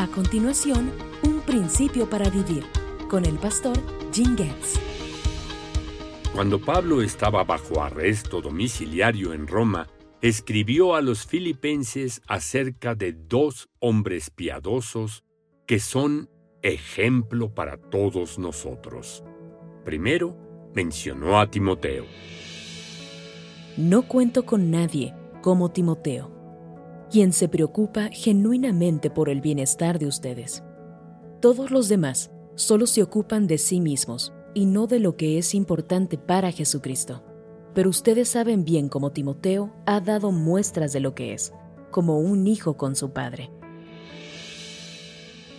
A continuación, un principio para vivir con el pastor Jim Getz. Cuando Pablo estaba bajo arresto domiciliario en Roma, escribió a los filipenses acerca de dos hombres piadosos que son ejemplo para todos nosotros. Primero, mencionó a Timoteo. No cuento con nadie como Timoteo quien se preocupa genuinamente por el bienestar de ustedes. Todos los demás solo se ocupan de sí mismos y no de lo que es importante para Jesucristo. Pero ustedes saben bien cómo Timoteo ha dado muestras de lo que es, como un hijo con su padre.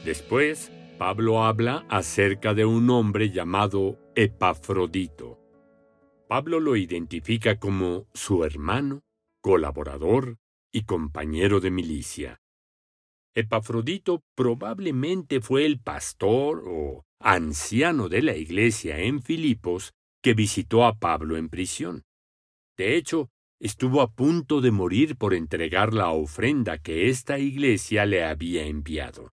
Después, Pablo habla acerca de un hombre llamado Epafrodito. Pablo lo identifica como su hermano, colaborador y compañero de milicia. Epafrodito probablemente fue el pastor o anciano de la iglesia en Filipos que visitó a Pablo en prisión. De hecho, estuvo a punto de morir por entregar la ofrenda que esta iglesia le había enviado.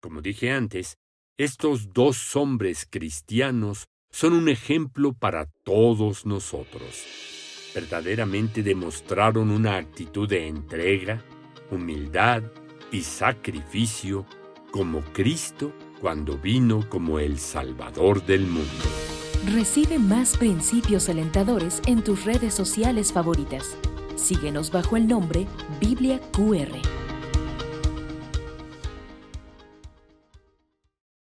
Como dije antes, estos dos hombres cristianos son un ejemplo para todos nosotros verdaderamente demostraron una actitud de entrega, humildad y sacrificio como Cristo cuando vino como el Salvador del mundo. Recibe más principios alentadores en tus redes sociales favoritas. Síguenos bajo el nombre Biblia QR.